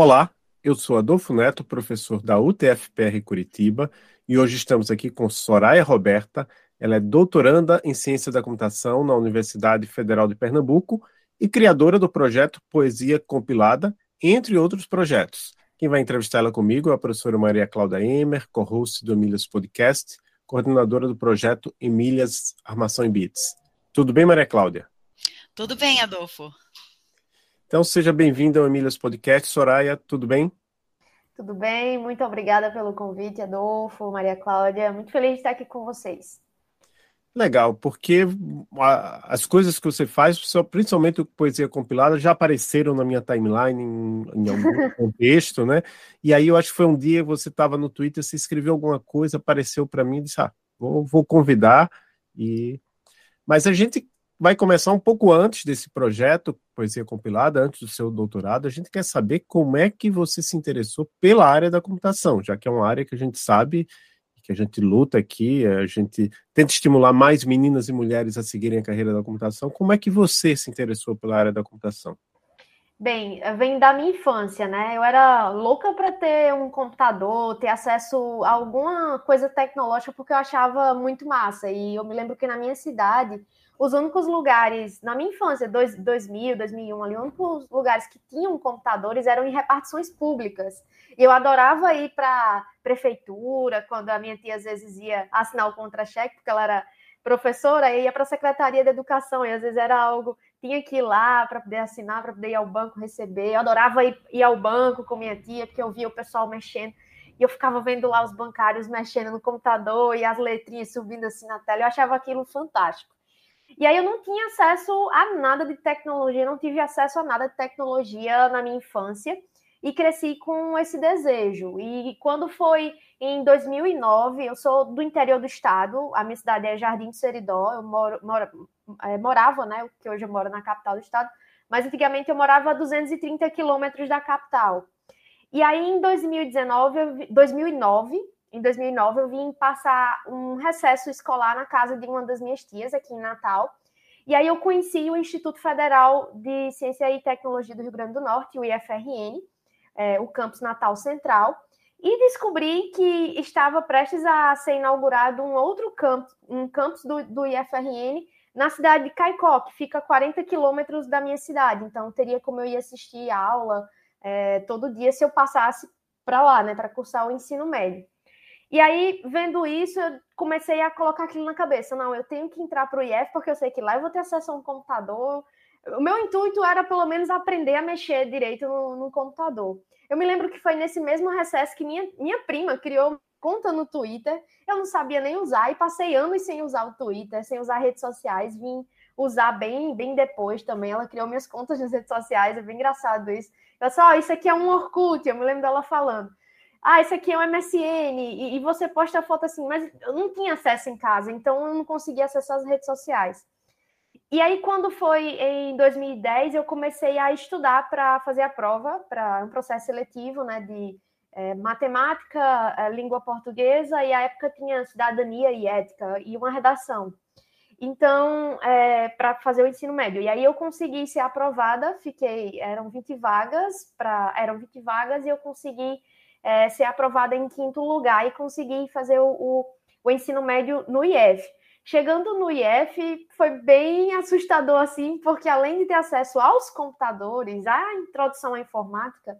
Olá, eu sou Adolfo Neto, professor da UTFPR Curitiba, e hoje estamos aqui com Soraya Roberta. Ela é doutoranda em Ciência da Computação na Universidade Federal de Pernambuco e criadora do projeto Poesia Compilada, entre outros projetos. Quem vai entrevistar ela comigo é a professora Maria Cláudia Emer, co-host do Emílias Podcast, coordenadora do projeto Emílias Armação em Bits. Tudo bem, Maria Cláudia? Tudo bem, Adolfo. Então, seja bem-vindo ao Emílias Podcast. Soraya, tudo bem? Tudo bem, muito obrigada pelo convite, Adolfo, Maria Cláudia. Muito feliz de estar aqui com vocês. Legal, porque as coisas que você faz, principalmente poesia compilada, já apareceram na minha timeline em, em algum contexto, né? E aí eu acho que foi um dia você estava no Twitter, você escreveu alguma coisa, apareceu para mim e disse: ah, vou, vou convidar. E mas a gente vai começar um pouco antes desse projeto, Poesia Compilada, antes do seu doutorado. A gente quer saber como é que você se interessou pela área da computação, já que é uma área que a gente sabe, que a gente luta aqui, a gente tenta estimular mais meninas e mulheres a seguirem a carreira da computação. Como é que você se interessou pela área da computação? Bem, vem da minha infância, né? Eu era louca para ter um computador, ter acesso a alguma coisa tecnológica, porque eu achava muito massa. E eu me lembro que na minha cidade os únicos lugares, na minha infância, dois, 2000, 2001, ali, os únicos lugares que tinham computadores eram em repartições públicas. E eu adorava ir para prefeitura, quando a minha tia às vezes ia assinar o contra-cheque, porque ela era professora, e ia para a Secretaria de Educação, e às vezes era algo, tinha que ir lá para poder assinar, para poder ir ao banco receber. Eu adorava ir, ir ao banco com minha tia, porque eu via o pessoal mexendo e eu ficava vendo lá os bancários mexendo no computador e as letrinhas subindo assim na tela. Eu achava aquilo fantástico. E aí eu não tinha acesso a nada de tecnologia, não tive acesso a nada de tecnologia na minha infância e cresci com esse desejo. E quando foi em 2009, eu sou do interior do estado, a minha cidade é Jardim do Seridó, eu moro, moro, é, morava, né, que hoje eu moro na capital do estado, mas antigamente eu morava a 230 quilômetros da capital. E aí em 2019, 2009, em 2009, eu vim passar um recesso escolar na casa de uma das minhas tias aqui em Natal. E aí eu conheci o Instituto Federal de Ciência e Tecnologia do Rio Grande do Norte, o IFRN, é, o campus Natal Central, e descobri que estava prestes a ser inaugurado um outro campus, um campus do, do IFRN na cidade de Caicó, que fica a 40 quilômetros da minha cidade. Então, teria como eu ir assistir aula é, todo dia se eu passasse para lá, né, para cursar o ensino médio. E aí, vendo isso, eu comecei a colocar aquilo na cabeça. Não, eu tenho que entrar para o IF, porque eu sei que lá eu vou ter acesso a um computador. O meu intuito era, pelo menos, aprender a mexer direito no, no computador. Eu me lembro que foi nesse mesmo recesso que minha, minha prima criou conta no Twitter. Eu não sabia nem usar e passei anos sem usar o Twitter, sem usar redes sociais. Vim usar bem, bem depois também. Ela criou minhas contas nas redes sociais, é bem engraçado isso. Ela disse, ó, oh, isso aqui é um Orkut, eu me lembro dela falando ah, isso aqui é um MSN, e, e, você posta a foto assim, mas eu não tinha acesso em casa, então eu não conseguia acessar as redes sociais. E aí, quando foi em 2010, eu comecei a estudar para fazer a prova, para um processo seletivo, né, de é, matemática, é, língua portuguesa, e a época tinha cidadania e ética, e uma redação. Então, é, para fazer o ensino médio. E aí eu consegui ser aprovada, fiquei, eram 20 vagas, pra, eram 20 vagas, e eu consegui é, ser aprovada em quinto lugar e conseguir fazer o, o, o ensino médio no IF. Chegando no IF, foi bem assustador, assim, porque além de ter acesso aos computadores, à introdução à informática,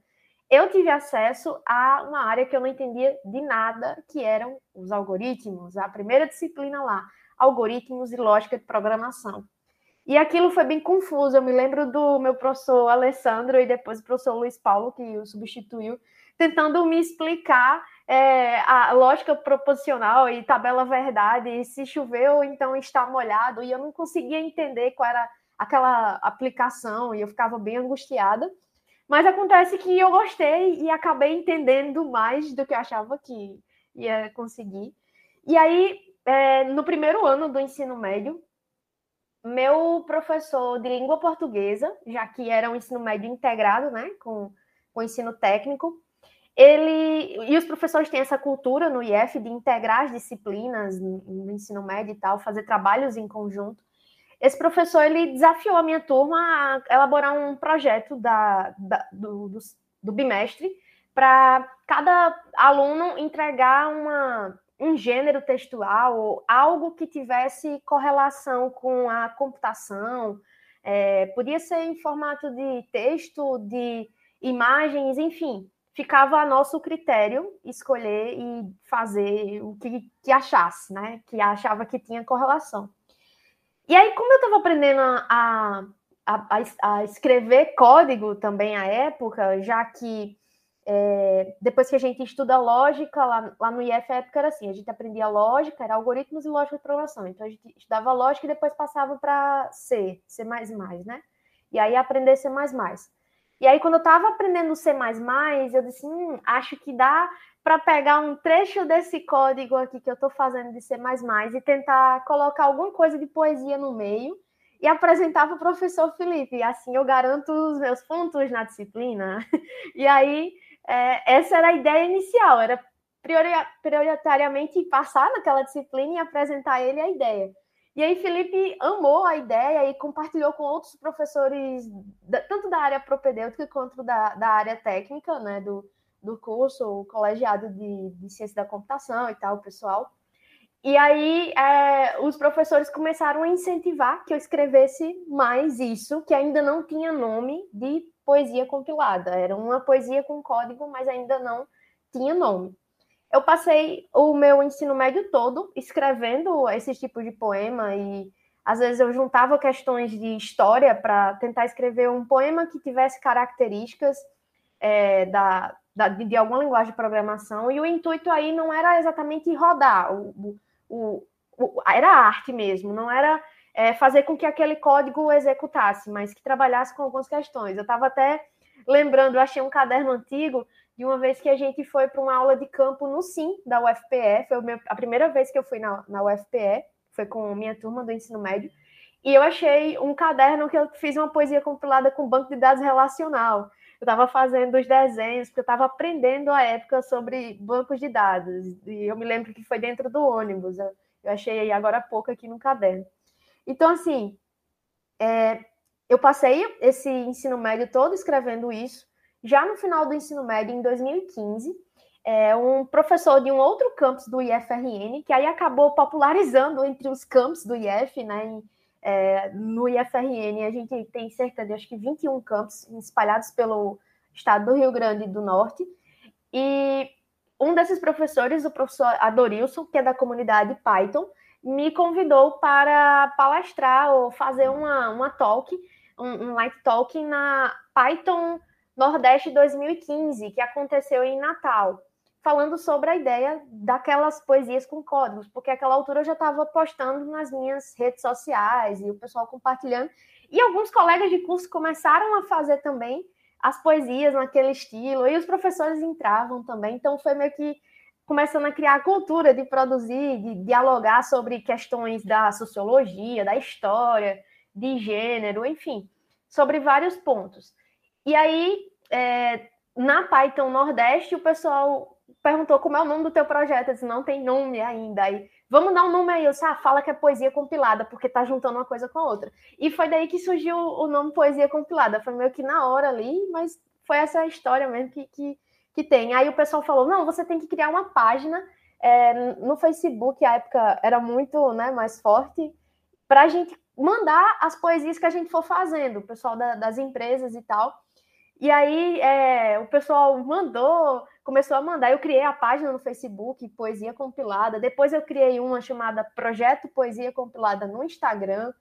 eu tive acesso a uma área que eu não entendia de nada, que eram os algoritmos, a primeira disciplina lá, algoritmos e lógica de programação. E aquilo foi bem confuso. Eu me lembro do meu professor Alessandro e depois o professor Luiz Paulo, que o substituiu, tentando me explicar é, a lógica proposicional e tabela verdade, e se choveu, então está molhado, e eu não conseguia entender qual era aquela aplicação, e eu ficava bem angustiada. Mas acontece que eu gostei e acabei entendendo mais do que eu achava que ia conseguir. E aí, é, no primeiro ano do ensino médio, meu professor de língua portuguesa, já que era um ensino médio integrado, né, com, com ensino técnico, ele e os professores têm essa cultura no IF de integrar as disciplinas no, no ensino médio e tal, fazer trabalhos em conjunto. Esse professor ele desafiou a minha turma a elaborar um projeto da, da do, do, do bimestre para cada aluno entregar uma um gênero textual ou algo que tivesse correlação com a computação. É, podia ser em formato de texto, de imagens, enfim. Ficava a nosso critério escolher e fazer o que, que achasse, né? Que achava que tinha correlação. E aí, como eu estava aprendendo a, a, a, a escrever código também à época, já que é, depois que a gente estuda lógica, lá, lá no IF, a época era assim, a gente aprendia lógica, era algoritmos e lógica de programação. Então, a gente estudava lógica e depois passava para C, C++, né? E aí aprender C++. E aí, quando eu estava aprendendo C++, eu disse, hum, acho que dá para pegar um trecho desse código aqui que eu estou fazendo de C++ e tentar colocar alguma coisa de poesia no meio e apresentar para o professor Felipe. Assim eu garanto os meus pontos na disciplina. E aí é, essa era a ideia inicial, era prioritariamente passar naquela disciplina e apresentar ele a ideia. E aí Felipe amou a ideia e compartilhou com outros professores, tanto da área propedêutica quanto da, da área técnica, né, do, do curso, o colegiado de, de ciência da computação e tal, pessoal. E aí é, os professores começaram a incentivar que eu escrevesse mais isso, que ainda não tinha nome de poesia compilada. Era uma poesia com código, mas ainda não tinha nome. Eu passei o meu ensino médio todo escrevendo esse tipo de poema e às vezes eu juntava questões de história para tentar escrever um poema que tivesse características é, da, da, de alguma linguagem de programação e o intuito aí não era exatamente rodar, o, o, o era arte mesmo, não era é, fazer com que aquele código executasse, mas que trabalhasse com algumas questões. Eu estava até lembrando, eu achei um caderno antigo de uma vez que a gente foi para uma aula de campo no SIM da UFPE, foi a primeira vez que eu fui na, na UFPE, foi com minha turma do ensino médio, e eu achei um caderno que eu fiz uma poesia compilada com banco de dados relacional. Eu estava fazendo os desenhos, porque eu estava aprendendo à época sobre bancos de dados, e eu me lembro que foi dentro do ônibus, eu, eu achei agora há pouco aqui no caderno. Então, assim, é, eu passei esse ensino médio todo escrevendo isso. Já no final do ensino médio, em 2015, é, um professor de um outro campus do IFRN, que aí acabou popularizando entre os campos do IF, né? Em, é, no IFRN, a gente tem cerca de acho que 21 campos espalhados pelo estado do Rio Grande do Norte. E um desses professores, o professor Adorilson, que é da comunidade Python, me convidou para palestrar ou fazer uma, uma talk, um, um light talk na Python Nordeste 2015, que aconteceu em Natal, falando sobre a ideia daquelas poesias com códigos, porque aquela altura eu já estava postando nas minhas redes sociais e o pessoal compartilhando, e alguns colegas de curso começaram a fazer também as poesias naquele estilo, e os professores entravam também, então foi meio que começando a criar a cultura de produzir, de dialogar sobre questões da sociologia, da história, de gênero, enfim, sobre vários pontos. E aí, é, na Python Nordeste, o pessoal perguntou como é o nome do teu projeto. Eu disse, não tem nome ainda. Aí, vamos dar um nome aí. Eu disse, ah, fala que é poesia compilada, porque tá juntando uma coisa com a outra. E foi daí que surgiu o nome Poesia Compilada. Foi meio que na hora ali, mas foi essa história mesmo que, que que tem. Aí o pessoal falou: não, você tem que criar uma página é, no Facebook, a época era muito né, mais forte, para a gente mandar as poesias que a gente for fazendo, o pessoal da, das empresas e tal. E aí é, o pessoal mandou, começou a mandar. Eu criei a página no Facebook, Poesia Compilada. Depois eu criei uma chamada Projeto Poesia Compilada no Instagram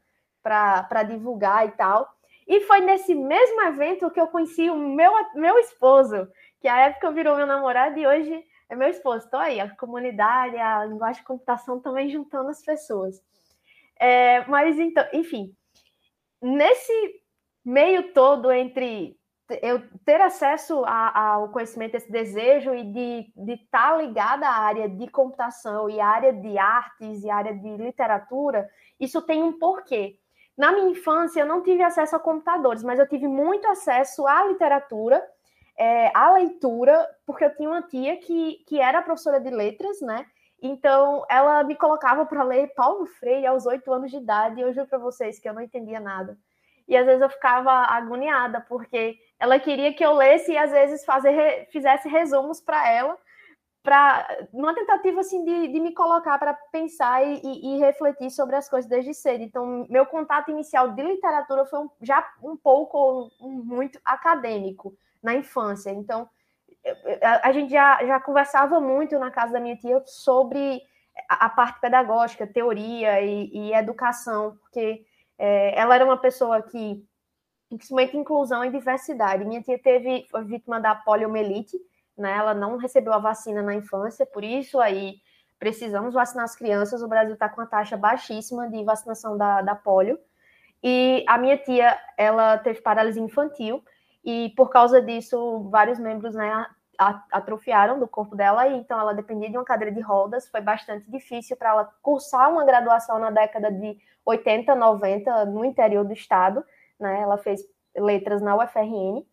para divulgar e tal. E foi nesse mesmo evento que eu conheci o meu, meu esposo que a época virou meu namorado e hoje é meu esposo. Estou aí, a comunidade, a linguagem de computação também juntando as pessoas. É, mas então, enfim, nesse meio todo entre eu ter acesso ao conhecimento, esse desejo e de estar tá ligada à área de computação e à área de artes e à área de literatura, isso tem um porquê. Na minha infância, eu não tive acesso a computadores, mas eu tive muito acesso à literatura, é, à leitura, porque eu tinha uma tia que, que era professora de letras, né? Então, ela me colocava para ler Paulo Freire aos oito anos de idade, e eu juro para vocês que eu não entendia nada. E às vezes eu ficava agoniada, porque ela queria que eu lesse e às vezes fazer, fizesse resumos para ela, para numa tentativa assim de, de me colocar para pensar e, e, refletir sobre as coisas desde cedo. Então, meu contato inicial de literatura foi um, já um pouco, um, muito acadêmico na infância. Então, a, a, gente já, já conversava muito na casa da minha tia sobre a, a parte pedagógica, teoria e, e educação, porque é, ela era uma pessoa que, principalmente inclusão e diversidade. Minha tia teve, foi vítima da poliomielite, né? Ela não recebeu a vacina na infância, por isso aí precisamos vacinar as crianças. O Brasil está com uma taxa baixíssima de vacinação da, da polio. E a minha tia, ela teve paralisia infantil, e por causa disso, vários membros né, atrofiaram do corpo dela, e então ela dependia de uma cadeira de rodas. Foi bastante difícil para ela cursar uma graduação na década de 80, 90 no interior do estado, né? Ela fez letras na UFRN.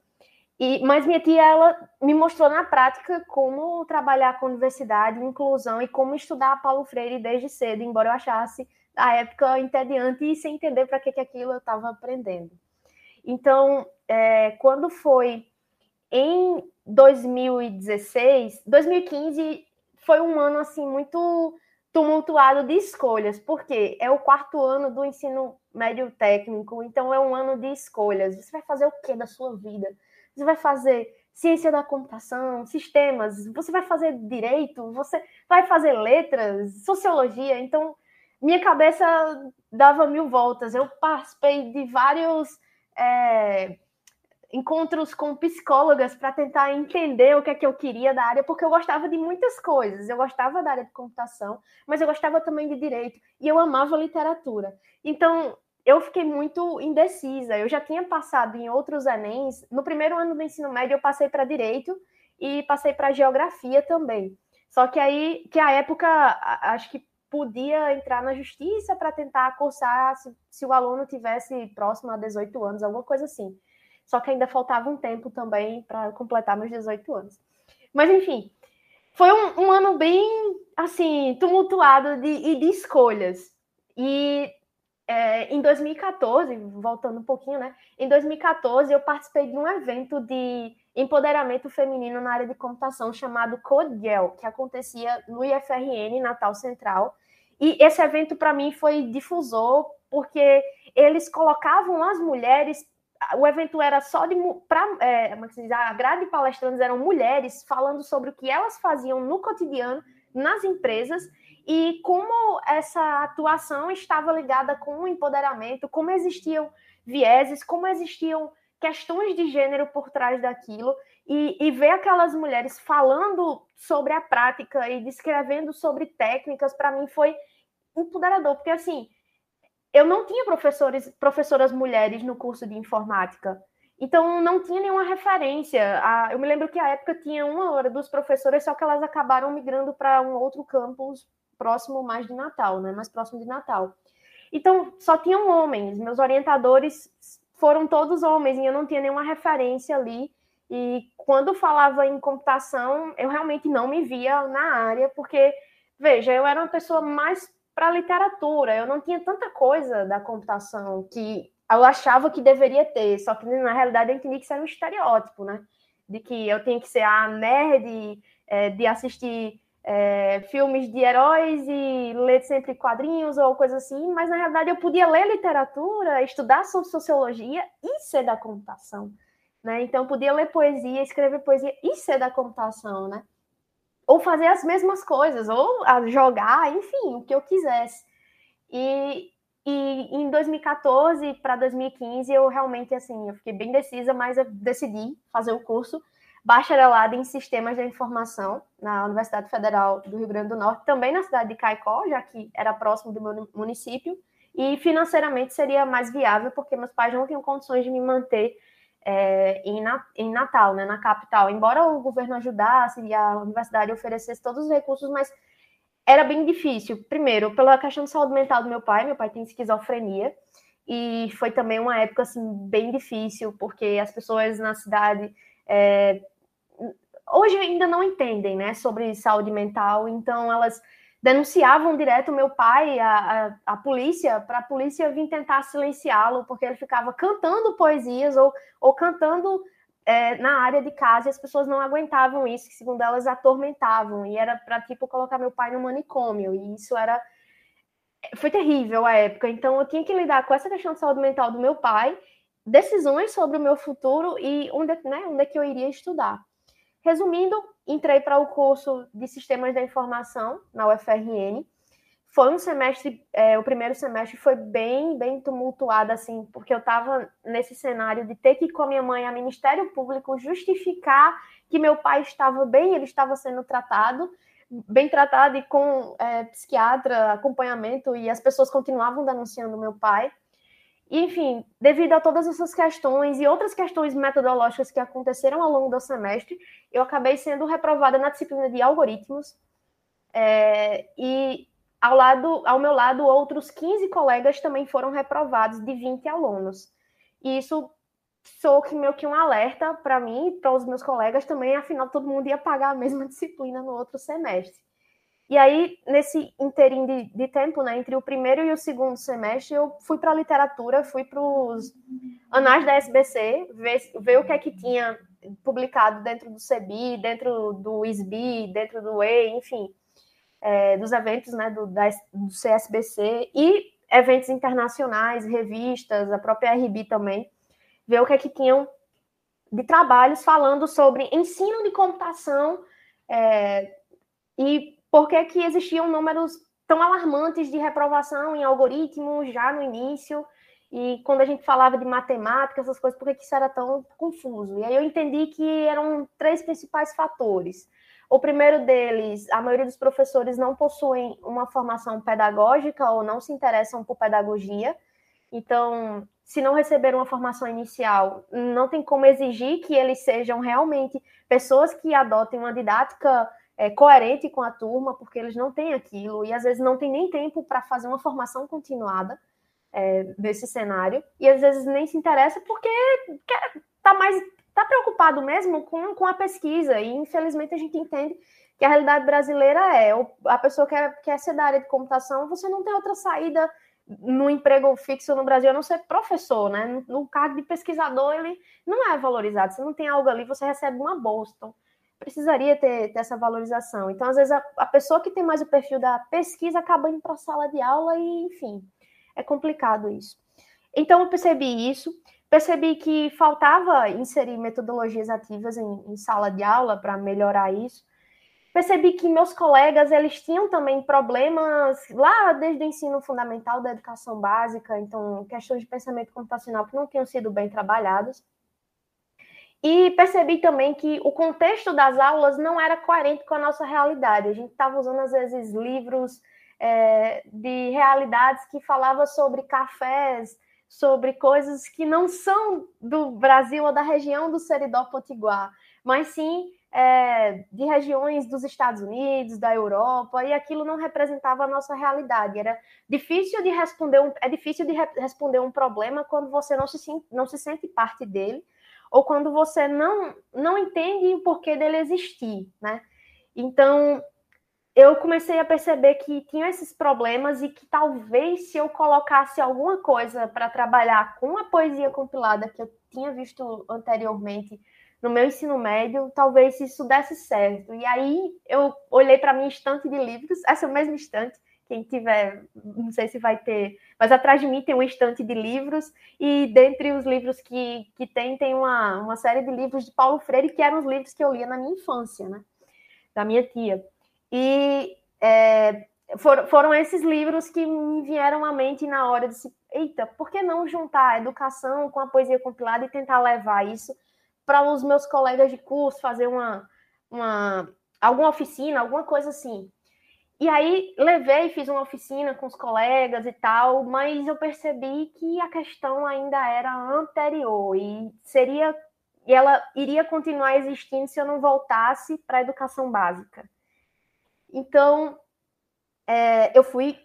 E, mas minha tia ela me mostrou na prática como trabalhar com diversidade, inclusão e como estudar Paulo Freire desde cedo, embora eu achasse a época entediante e sem entender para que, que aquilo eu estava aprendendo. Então, é, quando foi em 2016, 2015 foi um ano assim muito tumultuado de escolhas, porque é o quarto ano do ensino médio técnico, então é um ano de escolhas. Você vai fazer o que da sua vida? Você vai fazer ciência da computação, sistemas, você vai fazer direito, você vai fazer letras, sociologia. Então, minha cabeça dava mil voltas. Eu participei de vários é, encontros com psicólogas para tentar entender o que é que eu queria da área, porque eu gostava de muitas coisas. Eu gostava da área de computação, mas eu gostava também de direito e eu amava literatura. Então, eu fiquei muito indecisa. Eu já tinha passado em outros ENEMs. No primeiro ano do ensino médio, eu passei para direito e passei para geografia também. Só que aí, que a época, acho que podia entrar na justiça para tentar cursar se, se o aluno tivesse próximo a 18 anos, alguma coisa assim só que ainda faltava um tempo também para completar meus 18 anos. Mas, enfim, foi um, um ano bem, assim, tumultuado de, e de escolhas. E é, em 2014, voltando um pouquinho, né? Em 2014, eu participei de um evento de empoderamento feminino na área de computação chamado CodeGel, que acontecia no IFRN, Natal Central. E esse evento, para mim, foi difusor, porque eles colocavam as mulheres o evento era só de para é, é a grade de palestrantes eram mulheres falando sobre o que elas faziam no cotidiano nas empresas e como essa atuação estava ligada com o empoderamento, como existiam vieses, como existiam questões de gênero por trás daquilo e, e ver aquelas mulheres falando sobre a prática e descrevendo sobre técnicas para mim foi empoderador, porque assim eu não tinha professores, professoras mulheres no curso de informática. Então, não tinha nenhuma referência. eu me lembro que a época tinha uma hora dos professores, só que elas acabaram migrando para um outro campus próximo mais de Natal, né? Mais próximo de Natal. Então, só tinham homens. Meus orientadores foram todos homens e eu não tinha nenhuma referência ali. E quando falava em computação, eu realmente não me via na área, porque, veja, eu era uma pessoa mais para literatura. Eu não tinha tanta coisa da computação que eu achava que deveria ter, só que na realidade eu entendi que isso era um estereótipo, né? De que eu tinha que ser a nerd é, de assistir é, filmes de heróis e ler sempre quadrinhos ou coisa assim, mas na realidade eu podia ler literatura, estudar sobre sociologia e ser da computação, né? Então eu podia ler poesia, escrever poesia e ser da computação, né? Ou fazer as mesmas coisas, ou jogar, enfim, o que eu quisesse. E, e em 2014 para 2015 eu realmente assim, eu fiquei bem decisa, mas eu decidi fazer o curso bacharelado em Sistemas da Informação na Universidade Federal do Rio Grande do Norte, também na cidade de Caicó, já que era próximo do meu município, e financeiramente seria mais viável porque meus pais não tinham condições de me manter é, em, em Natal, né, na capital. Embora o governo ajudasse e a universidade oferecesse todos os recursos, mas era bem difícil. Primeiro, pela questão de saúde mental do meu pai, meu pai tem esquizofrenia, e foi também uma época assim bem difícil, porque as pessoas na cidade é, hoje ainda não entendem né, sobre saúde mental, então elas denunciavam direto meu pai, a polícia, para a polícia vir tentar silenciá-lo, porque ele ficava cantando poesias ou, ou cantando é, na área de casa e as pessoas não aguentavam isso, que segundo elas atormentavam, e era para tipo colocar meu pai no manicômio, e isso era foi terrível a época. Então eu tinha que lidar com essa questão de saúde mental do meu pai, decisões sobre o meu futuro e onde, né, onde é que eu iria estudar. Resumindo, entrei para o curso de Sistemas da Informação na UFRN. Foi um semestre, é, o primeiro semestre foi bem, bem tumultuado, assim, porque eu estava nesse cenário de ter que ir com a minha mãe a Ministério Público justificar que meu pai estava bem, ele estava sendo tratado, bem tratado e com é, psiquiatra, acompanhamento, e as pessoas continuavam denunciando meu pai enfim, devido a todas essas questões e outras questões metodológicas que aconteceram ao longo do semestre, eu acabei sendo reprovada na disciplina de algoritmos. É, e ao, lado, ao meu lado, outros 15 colegas também foram reprovados, de 20 alunos. E isso sou que meio que um alerta para mim e para os meus colegas também, afinal, todo mundo ia pagar a mesma disciplina no outro semestre. E aí, nesse interim de, de, tempo, né, entre o primeiro e o segundo semestre, eu fui para a literatura, fui para os anais da SBC, ver, ver o que é que tinha publicado dentro do CEBI, dentro do ISBI, dentro do E, enfim, é, dos eventos né, do, da, do CSBC e eventos internacionais, revistas, a própria RB também, ver o que é que tinham de trabalhos falando sobre ensino de computação é, e por que, que existiam números tão alarmantes de reprovação em algoritmos já no início, e quando a gente falava de matemática, essas coisas, por que, que isso era tão confuso? E aí eu entendi que eram três principais fatores. O primeiro deles, a maioria dos professores não possuem uma formação pedagógica ou não se interessam por pedagogia. Então, se não receberam uma formação inicial, não tem como exigir que eles sejam realmente pessoas que adotem uma didática é, coerente com a turma, porque eles não têm aquilo, e às vezes não tem nem tempo para fazer uma formação continuada é, nesse cenário, e às vezes nem se interessa porque está mais tá preocupado mesmo com, com a pesquisa, e infelizmente a gente entende que a realidade brasileira é a pessoa quer, quer ser da área de computação, você não tem outra saída no emprego fixo no Brasil, a não ser professor, né? No cargo de pesquisador, ele não é valorizado. Você não tem algo ali, você recebe uma bolsa. Então, precisaria ter, ter, essa valorização. Então, às vezes, a, a, pessoa que tem mais o perfil da pesquisa acaba indo para a sala de aula e, enfim, é complicado isso. Então, eu percebi isso, percebi que faltava inserir metodologias ativas em, em sala de aula para melhorar isso. Percebi que meus colegas, eles tinham também problemas lá desde o ensino fundamental da educação básica, então, questões de pensamento computacional que não tinham sido bem trabalhadas. E percebi também que o contexto das aulas não era coerente com a nossa realidade. A gente estava usando, às vezes, livros é, de realidades que falavam sobre cafés, sobre coisas que não são do Brasil ou da região do Seridó Potiguar, mas sim é, de regiões dos Estados Unidos, da Europa, e aquilo não representava a nossa realidade. Era difícil de responder um, é difícil de re responder um problema quando você não se, não se sente parte dele ou quando você não, não entende o porquê dele existir, né? Então, eu comecei a perceber que tinha esses problemas e que talvez se eu colocasse alguma coisa para trabalhar com a poesia compilada que eu tinha visto anteriormente no meu ensino médio, talvez isso desse certo. E aí eu olhei para minha estante de livros, essa mesma estante, quem tiver, não sei se vai ter, mas atrás de mim tem um estante de livros, e dentre os livros que, que tem, tem uma, uma série de livros de Paulo Freire, que eram os livros que eu lia na minha infância, né? Da minha tia. E é, for, foram esses livros que me vieram à mente na hora de se, eita, por que não juntar a educação com a poesia compilada e tentar levar isso para os meus colegas de curso, fazer uma, uma alguma oficina, alguma coisa assim. E aí levei, fiz uma oficina com os colegas e tal, mas eu percebi que a questão ainda era anterior e seria e ela iria continuar existindo se eu não voltasse para a educação básica. Então, é, eu fui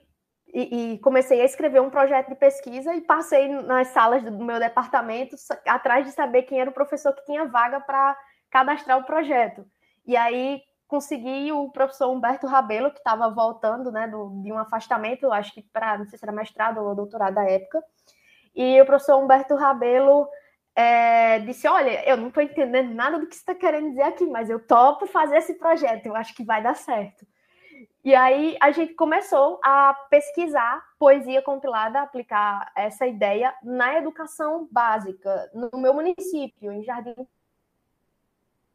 e, e, comecei a escrever um projeto de pesquisa e passei nas salas do meu departamento atrás de saber quem era o professor que tinha vaga para cadastrar o projeto. E aí consegui o professor Humberto Rabelo, que estava voltando né, do, de um afastamento, acho que para, não sei se era mestrado ou doutorado da época. E o professor Humberto Rabelo é, disse: Olha, eu não estou entendendo nada do que você está querendo dizer aqui, mas eu topo fazer esse projeto, eu acho que vai dar certo. E aí a gente começou a pesquisar poesia compilada, aplicar essa ideia na educação básica, no meu município, em Jardim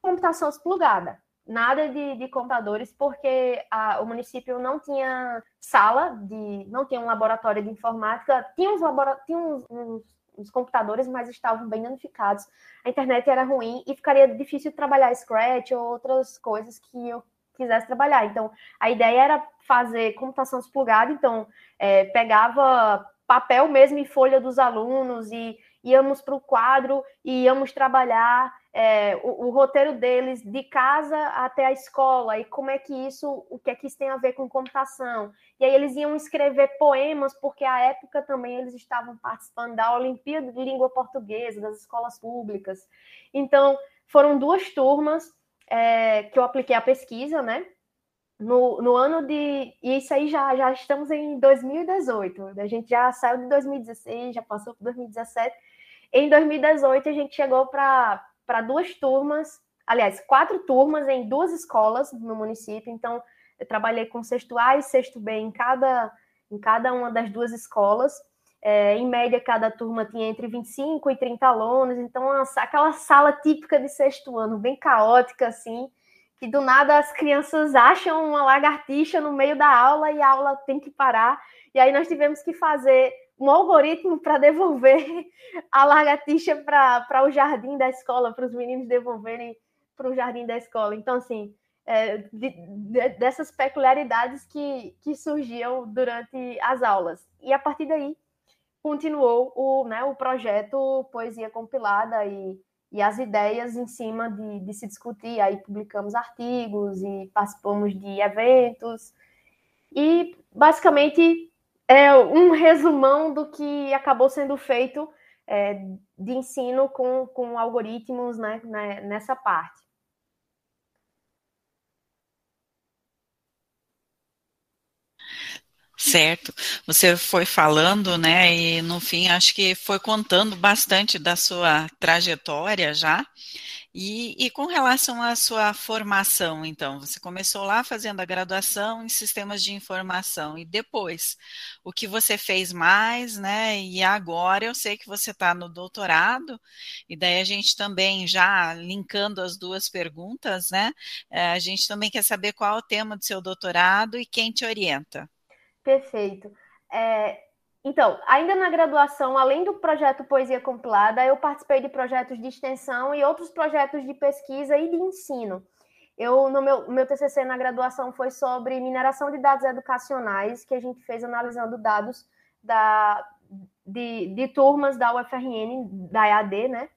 Computação Explugada. Nada de, de computadores, porque a, o município não tinha sala, de, não tinha um laboratório de informática, tinha uns, labora, tinha uns, uns, uns computadores, mas estavam bem danificados. A internet era ruim e ficaria difícil trabalhar Scratch ou outras coisas que eu quisesse trabalhar. Então, a ideia era fazer computação desplugada, então, é, pegava papel mesmo e folha dos alunos e íamos para o quadro e íamos trabalhar é, o, o, roteiro deles de casa até a escola e como é que isso, o que é que isso tem a ver com computação. E aí eles iam escrever poemas, porque à época também eles estavam participando da Olimpíada de Língua Portuguesa, das escolas públicas. Então, foram duas turmas é, que eu apliquei a pesquisa, né? No, no ano de. E isso aí já, já estamos em 2018. A gente já saiu de 2016, já passou para 2017. Em 2018, a gente chegou para duas turmas, aliás, quatro turmas em duas escolas no município. Então, eu trabalhei com sexto A e sexto B em cada, em cada uma das duas escolas. É, em média, cada turma tinha entre 25 e 30 alunos, então aquela sala típica de sexto ano, bem caótica, assim, que do nada as crianças acham uma lagartixa no meio da aula e a aula tem que parar. E aí nós tivemos que fazer um algoritmo para devolver a lagartixa para o jardim da escola, para os meninos devolverem para o jardim da escola. Então, assim, é, de, de, dessas peculiaridades que, que surgiam durante as aulas. E a partir daí, continuou o, né, o projeto Poesia Compilada e, e as ideias em cima de, de se discutir. Aí publicamos artigos e participamos de eventos. E, basicamente, é um resumão do que acabou sendo feito é, de ensino com, com algoritmos né, né, nessa parte. Certo. Você foi falando, né, e no fim acho que foi contando bastante da sua trajetória já. E, e, com relação à sua formação, então, você começou lá fazendo a graduação em sistemas de informação e depois o que você fez mais, né? E agora eu sei que você está no doutorado, e daí a gente também já linkando as duas perguntas, né? Eh, a gente também quer saber qual é o tema do seu doutorado e quem te orienta. Perfeito. É, então, ainda na graduação, além do projeto Poesia Compilada, eu participei de projetos de extensão e outros projetos de pesquisa e de ensino. Eu, no meu, meu TCC na graduação foi sobre mineração de dados educacionais, que a gente fez analisando dados da, de, de turmas da UFRN, da EAD, né?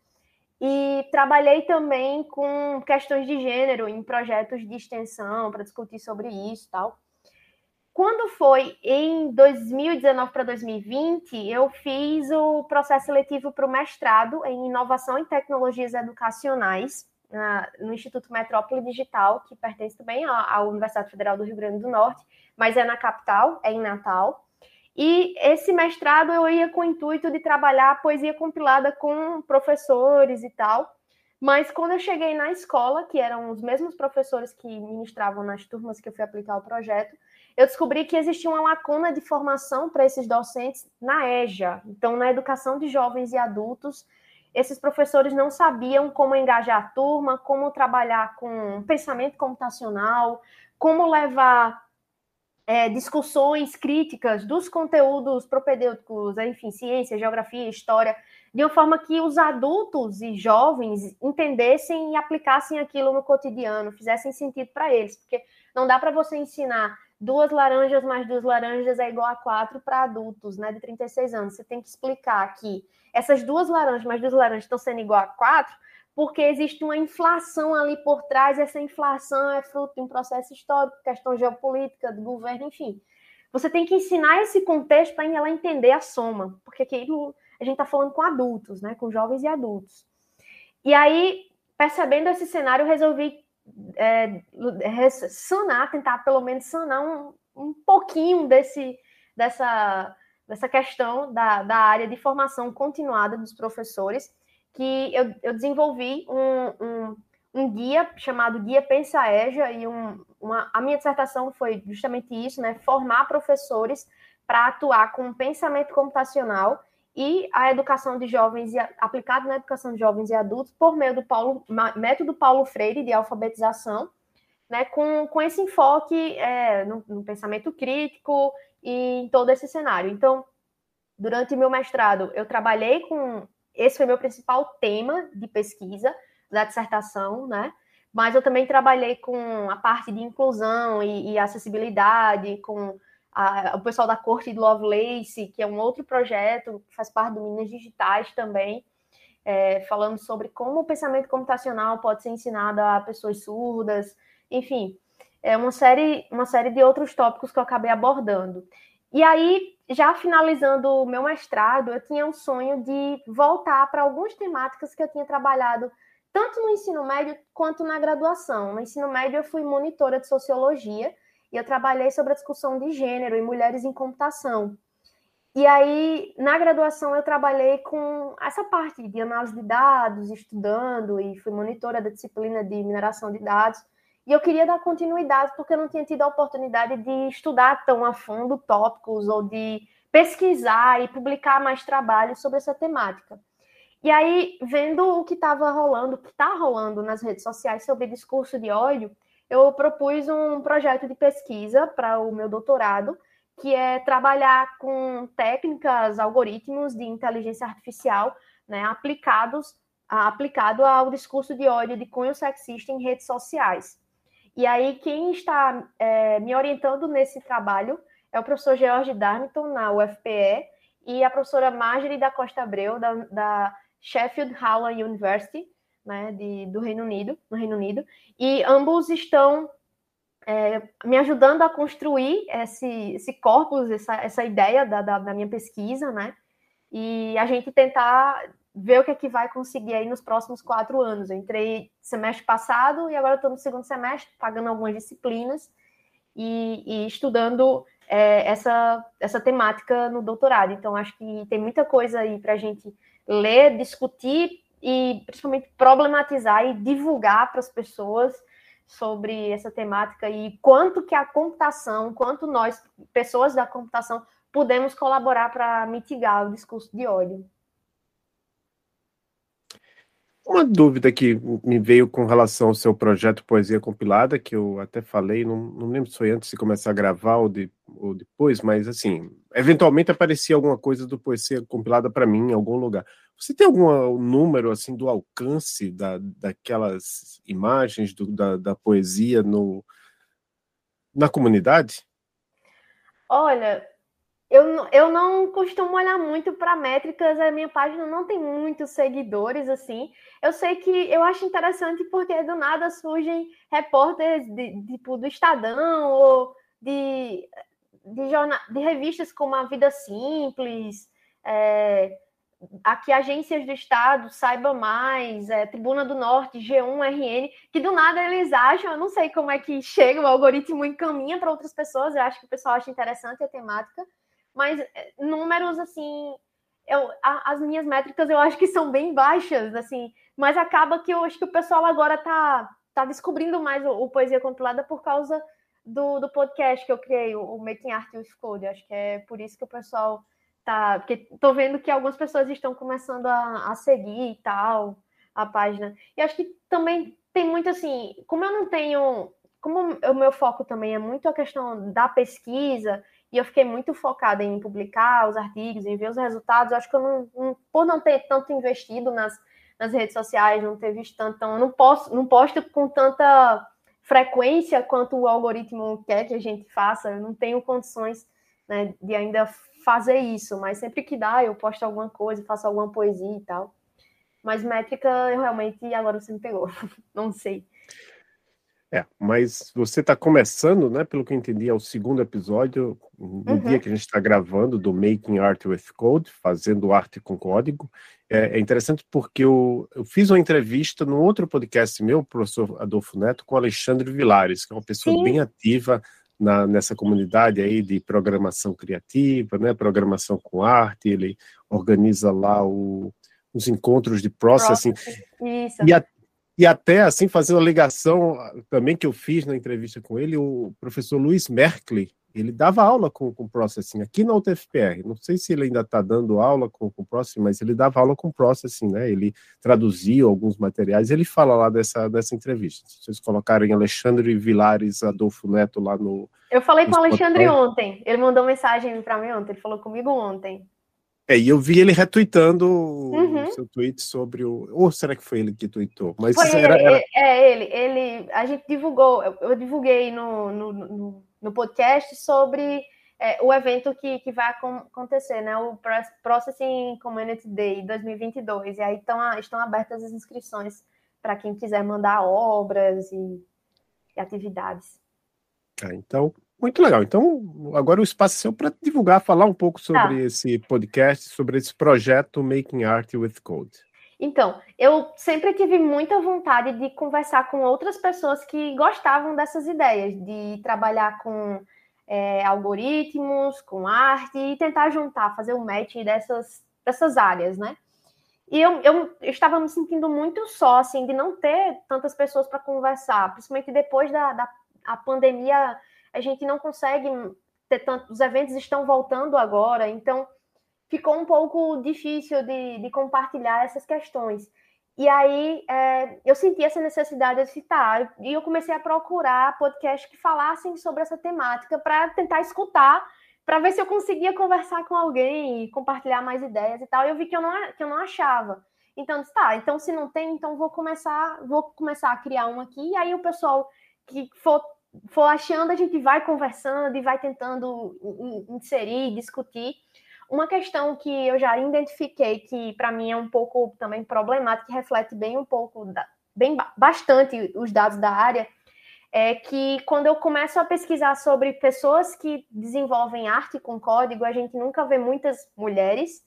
E trabalhei também com questões de gênero em projetos de extensão para discutir sobre isso e tal. Quando foi em 2019 para 2020, eu fiz o processo seletivo para o mestrado em Inovação e Tecnologias Educacionais no Instituto Metrópole Digital, que pertence também à Universidade Federal do Rio Grande do Norte, mas é na capital, é em Natal. E esse mestrado eu ia com o intuito de trabalhar poesia compilada com professores e tal. Mas quando eu cheguei na escola, que eram os mesmos professores que ministravam nas turmas que eu fui aplicar o projeto, eu descobri que existia uma lacuna de formação para esses docentes na EJA. Então, na educação de jovens e adultos, esses professores não sabiam como engajar a turma, como trabalhar com pensamento computacional, como levar é, discussões críticas dos conteúdos propedêuticos, enfim, ciência, geografia, história, de uma forma que os adultos e jovens entendessem e aplicassem aquilo no cotidiano, fizessem sentido para eles, porque não dá para você ensinar duas laranjas mais duas laranjas é igual a quatro para adultos, né, de 36 anos. Você tem que explicar que essas duas laranjas mais duas laranjas estão sendo igual a quatro, porque existe uma inflação ali por trás, essa inflação é fruto de um processo histórico, questão geopolítica, do governo, enfim. Você tem que ensinar esse contexto para ela entender a soma, porque aquilo a gente está falando com adultos, né, com jovens e adultos. E aí, percebendo esse cenário, eu resolvi é, sanar, tentar pelo menos sanar um, um pouquinho desse, dessa, dessa questão da, da área de formação continuada dos professores, que eu, eu desenvolvi um, um, um guia chamado Guia Pensa EJA, e um, uma, a minha dissertação foi justamente isso, né? Formar professores para atuar com pensamento computacional e a educação de jovens e aplicado na educação de jovens e adultos por meio do Paulo, método Paulo Freire de alfabetização, né, com, com esse enfoque é, no, no, pensamento crítico e em todo esse cenário. Então, durante meu mestrado, eu trabalhei com esse foi meu principal tema de pesquisa da dissertação, né? Mas eu também trabalhei com a parte de inclusão e, e acessibilidade, com a, o pessoal da Corte de Lovelace, que é um outro projeto que faz parte do Minas Digitais também, é, falando sobre como o pensamento computacional pode ser ensinado a pessoas surdas, enfim, é uma série, uma série de outros tópicos que eu acabei abordando. E aí, já finalizando o meu mestrado, eu tinha um sonho de voltar para algumas temáticas que eu tinha trabalhado tanto no ensino médio quanto na graduação. No ensino médio, eu fui monitora de sociologia, e eu trabalhei sobre a discussão de gênero e mulheres em computação. E aí, na graduação, eu trabalhei com essa parte de análise de dados, estudando, e fui monitora da disciplina de mineração de dados. E eu queria dar continuidade, porque eu não tinha tido a oportunidade de estudar tão a fundo tópicos ou de pesquisar e publicar mais trabalhos sobre essa temática. E aí, vendo o que estava rolando, o que está rolando nas redes sociais sobre discurso de ódio, eu propus um projeto de pesquisa para o meu doutorado, que é trabalhar com técnicas, algoritmos de inteligência artificial, né, aplicados aplicado ao discurso de ódio de cunho sexista em redes sociais. E aí, quem está é, me orientando nesse trabalho é o professor George Darmington, na UFPE, e a professora Marjorie da Costa Abreu, da, da Sheffield Hallam University, né, de, do Reino Unido, no Reino Unido, e ambos estão é, me ajudando a construir esse, esse corpus, essa, essa ideia da, da, da, minha pesquisa, né, e a gente tentar ver o que é que vai conseguir aí nos próximos quatro anos. Eu entrei semestre passado e agora estou no segundo semestre, pagando algumas disciplinas e, e estudando é, essa, essa temática no doutorado. Então, acho que tem muita coisa aí para a gente ler, discutir e principalmente problematizar e divulgar para as pessoas sobre essa temática e quanto que a computação, quanto nós, pessoas da computação, podemos colaborar para mitigar o discurso de ódio. Uma dúvida que me veio com relação ao seu projeto Poesia Compilada, que eu até falei, não, não lembro se foi antes de começar a gravar ou, de, ou depois, mas assim, eventualmente aparecia alguma coisa do Poesia Compilada para mim em algum lugar. Você tem algum número assim do alcance da, daquelas imagens do, da, da poesia no, na comunidade? Olha, eu, eu não costumo olhar muito para métricas, a minha página não tem muitos seguidores, assim. Eu sei que eu acho interessante porque do nada surgem repórteres de, tipo, do Estadão ou de, de, jornal, de revistas como A Vida Simples, é, aqui agências do Estado, Saiba Mais, é, Tribuna do Norte, G1, RN, que do nada eles acham, eu não sei como é que chega, o algoritmo encaminha para outras pessoas, eu acho que o pessoal acha interessante a temática, mas é, números assim, eu, a, as minhas métricas eu acho que são bem baixas, assim, mas acaba que eu acho que o pessoal agora está tá descobrindo mais o, o, Poesia Compilada por causa do, do podcast que eu criei, o, o Making Art with Code, acho que é por isso que o pessoal tá, porque tô vendo que algumas pessoas estão começando a, a seguir e tal, a página, e acho que também tem muito assim, como eu não tenho, como o meu foco também é muito a questão da pesquisa, eu fiquei muito focada em publicar os artigos, em ver os resultados. Eu acho que eu não, não, por não ter tanto investido nas, nas redes sociais, não ter visto tanto, então eu não posso, não posto com tanta frequência quanto o algoritmo quer que a gente faça. Eu não tenho condições né, de ainda fazer isso, mas sempre que dá, eu posto alguma coisa, faço alguma poesia e tal. Mas métrica, eu realmente, agora você me pegou. não sei. É, mas você está começando, né? Pelo que eu entendi, é o segundo episódio, no uhum. dia que a gente está gravando, do Making Art with Code, fazendo arte com código. É, é interessante porque eu, eu, fiz uma entrevista no outro podcast meu, o professor Adolfo Neto, com Alexandre Vilares, que é uma pessoa Sim. bem ativa na, nessa comunidade aí de programação criativa, né? Programação com arte. Ele organiza lá o, os encontros de processing. Isso. E, a, e até, assim, fazendo a ligação também que eu fiz na entrevista com ele, o professor Luiz Merkley, ele dava aula com, com Processing aqui na UTFPR. Não sei se ele ainda está dando aula com, com Processing, mas ele dava aula com Processing, né? Ele traduzia alguns materiais. Ele fala lá dessa, dessa entrevista. Se vocês colocarem Alexandre Vilares Adolfo Neto lá no. Eu falei com o Alexandre ontem. Ele mandou mensagem para mim ontem. Ele falou comigo ontem. É, e eu vi ele retweetando uhum. o seu tweet sobre o. Ou será que foi ele que tweetou? Mas foi era, ele, era... É ele, ele. A gente divulgou, eu divulguei no, no, no, no podcast sobre é, o evento que, que vai acontecer, né? O Processing Community Day 2022. E aí estão, estão abertas as inscrições para quem quiser mandar obras e, e atividades. Ah, então, muito legal. Então, agora o espaço é seu para divulgar, falar um pouco sobre tá. esse podcast, sobre esse projeto Making Art with Code. Então, eu sempre tive muita vontade de conversar com outras pessoas que gostavam dessas ideias, de trabalhar com é, algoritmos, com arte e tentar juntar, fazer o um match dessas, dessas áreas, né? E eu, eu, eu, estava me sentindo muito só, assim, de não ter tantas pessoas para conversar, principalmente depois da, da a pandemia a gente não consegue ter tanto. Os eventos estão voltando agora, então ficou um pouco difícil de, de compartilhar essas questões. E aí é, eu senti essa necessidade de citar, e eu comecei a procurar podcasts que falassem sobre essa temática para tentar escutar, para ver se eu conseguia conversar com alguém e compartilhar mais ideias e tal. E eu vi que eu não, que eu não achava. Então, tá, então se não tem, então vou começar, vou começar a criar um aqui, e aí o pessoal que for for achando, a gente vai conversando e vai tentando inserir, discutir. Uma questão que eu já identifiquei que para mim é um pouco também problemática, que reflete bem um pouco, bem bastante os dados da área, é que quando eu começo a pesquisar sobre pessoas que desenvolvem arte com código, a gente nunca vê muitas mulheres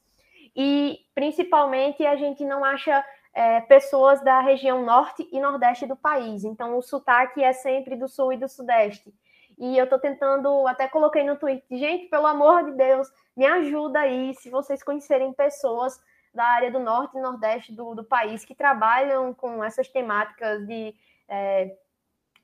e principalmente a gente não acha é, pessoas da região norte e nordeste do país. Então, o sotaque é sempre do sul e do sudeste. E eu estou tentando, até coloquei no Twitter, gente, pelo amor de Deus, me ajuda aí, se vocês conhecerem pessoas da área do norte e nordeste do, do país que trabalham com essas temáticas de é,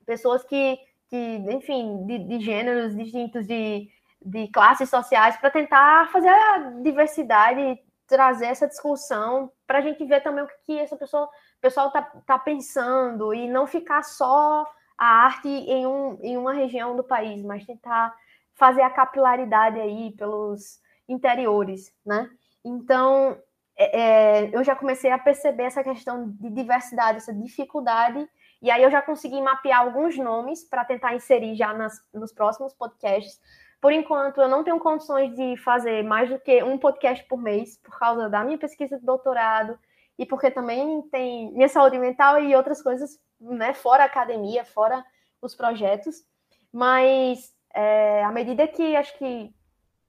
pessoas que, que enfim, de, de gêneros distintos, de, de classes sociais, para tentar fazer a diversidade trazer essa discussão para a gente ver também o que essa pessoa, pessoal está tá pensando e não ficar só a arte em, um, em uma região do país, mas tentar fazer a capilaridade aí pelos interiores, né? Então, é, é, eu já comecei a perceber essa questão de diversidade, essa dificuldade, e aí eu já consegui mapear alguns nomes para tentar inserir já nas, nos próximos podcasts, por enquanto, eu não tenho condições de fazer mais do que um podcast por mês, por causa da minha pesquisa de doutorado e porque também tem minha saúde mental e outras coisas, né, fora a academia, fora os projetos. Mas é, à medida que acho que,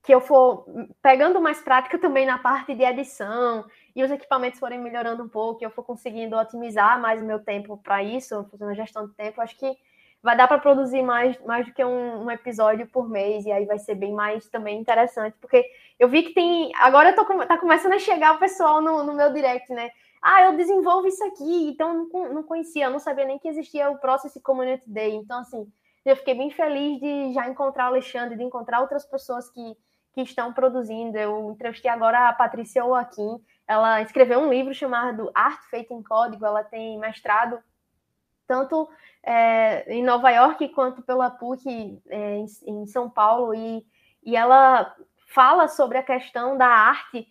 que eu for pegando mais prática também na parte de edição e os equipamentos forem melhorando um pouco, eu for conseguindo otimizar mais o meu tempo para isso, fazendo gestão de tempo, acho que vai dar para produzir mais, mais do que um, um, episódio por mês, e aí vai ser bem mais também interessante, porque eu vi que tem. Agora tô, tá começando a chegar o pessoal no, no meu direct, né? Ah, eu desenvolvo isso aqui, então não, não conhecia, não sabia nem que existia o Process Community Day. Então, assim, eu fiquei bem feliz de já encontrar o Alexandre, de encontrar outras pessoas que, que estão produzindo. Eu entrevistei agora a Patrícia Joaquim, ela escreveu um livro chamado Arte Feita em Código, ela tem mestrado tanto é, em Nova York quanto pela PUC é, em, em, São Paulo, e, e ela fala sobre a questão da arte,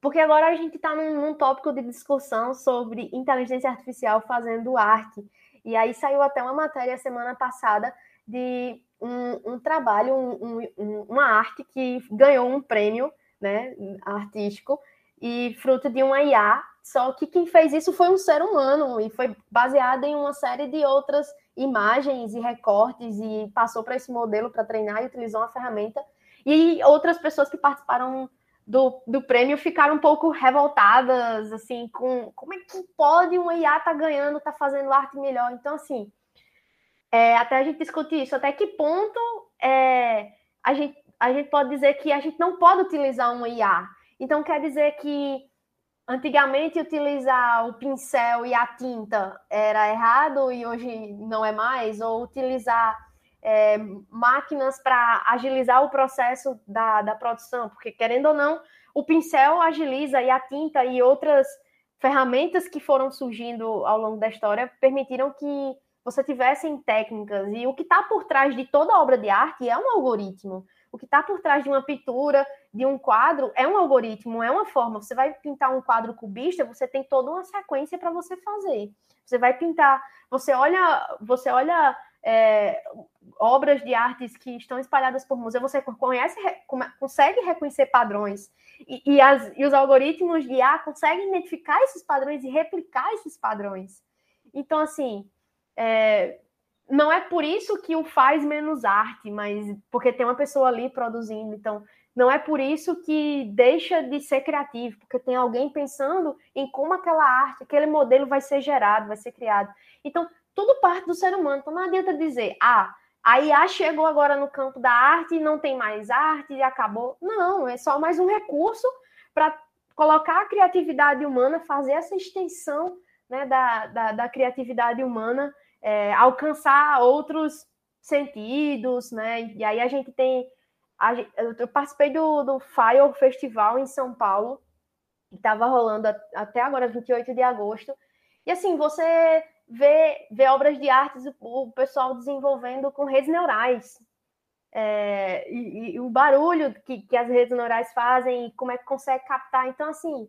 porque agora a gente está num, num tópico de discussão sobre inteligência artificial fazendo arte. E aí saiu até uma matéria semana passada de um, um trabalho, um, um, uma arte que ganhou um prêmio né, artístico e fruto de uma IA. Só que quem fez isso foi um ser humano e foi baseado em uma série de outras imagens e recortes e passou para esse modelo para treinar e utilizou uma ferramenta. E outras pessoas que participaram do, do prêmio ficaram um pouco revoltadas, assim, com como é que pode uma IA tá ganhando, tá fazendo arte melhor. Então, assim, é, até a gente discutir isso, até que ponto é, a, gente, a gente pode dizer que a gente não pode utilizar uma IA. Então, quer dizer que antigamente utilizar o pincel e a tinta era errado e hoje não é mais, ou utilizar é, máquinas para agilizar o processo da, da produção, porque querendo ou não, o pincel agiliza e a tinta e outras ferramentas que foram surgindo ao longo da história permitiram que você tivessem técnicas e o que está por trás de toda obra de arte é um algoritmo. O que está por trás de uma pintura, de um quadro, é um algoritmo, é uma forma. Você vai pintar um quadro cubista, você tem toda uma sequência para você fazer. Você vai pintar, você olha, você olha é, obras de artes que estão espalhadas por museu, você conhece, consegue reconhecer padrões. E, e, as, e os algoritmos de IA conseguem identificar esses padrões e replicar esses padrões. Então, assim, é, não é por isso que o faz menos arte, mas porque tem uma pessoa ali produzindo. Então, não é por isso que deixa de ser criativo, porque tem alguém pensando em como aquela arte, aquele modelo vai ser gerado, vai ser criado. Então, tudo parte do ser humano. Então, não adianta dizer, ah, a IA chegou agora no campo da arte e não tem mais arte e acabou. Não, é só mais um recurso para colocar a criatividade humana, fazer essa extensão né, da, da, da criatividade humana, é, alcançar outros sentidos, né? E aí a gente tem. A, eu participei do, do Fire Festival em São Paulo, que estava rolando até agora, 28 de agosto. E assim, você ver, ver obras de artes, o pessoal desenvolvendo com redes neurais. É, e, e, o barulho que, que as redes neurais fazem como é que consegue captar. Então, assim,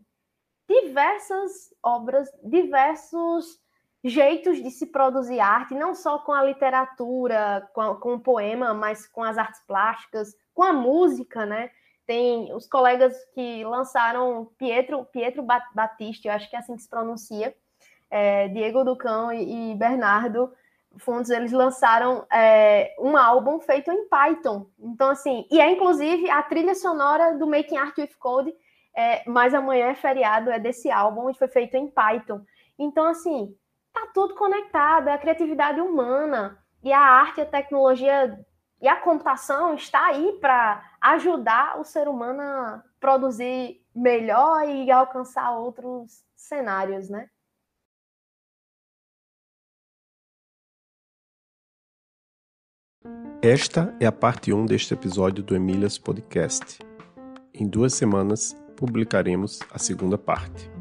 diversas obras, diversos jeitos de se produzir arte, não só com a literatura, com, a, com o poema, mas com as artes plásticas, com a música, né? Tem os colegas que lançaram Pietro, Pietro Batista, eu acho que é assim que se pronuncia, é, Diego Ducão e, e Bernardo Fundos, eles lançaram é, um álbum feito em Python. Então, assim, e é inclusive a trilha sonora do Making Art with Code, é, mas amanhã é feriado, é desse álbum, e foi feito em Python. Então, assim, tá tudo conectado, é a criatividade humana, e a arte, a tecnologia e a computação está aí para ajudar o ser humano a produzir melhor e alcançar outros cenários, né? Esta é a parte 1 deste episódio do Emílias Podcast. Em duas semanas publicaremos a segunda parte.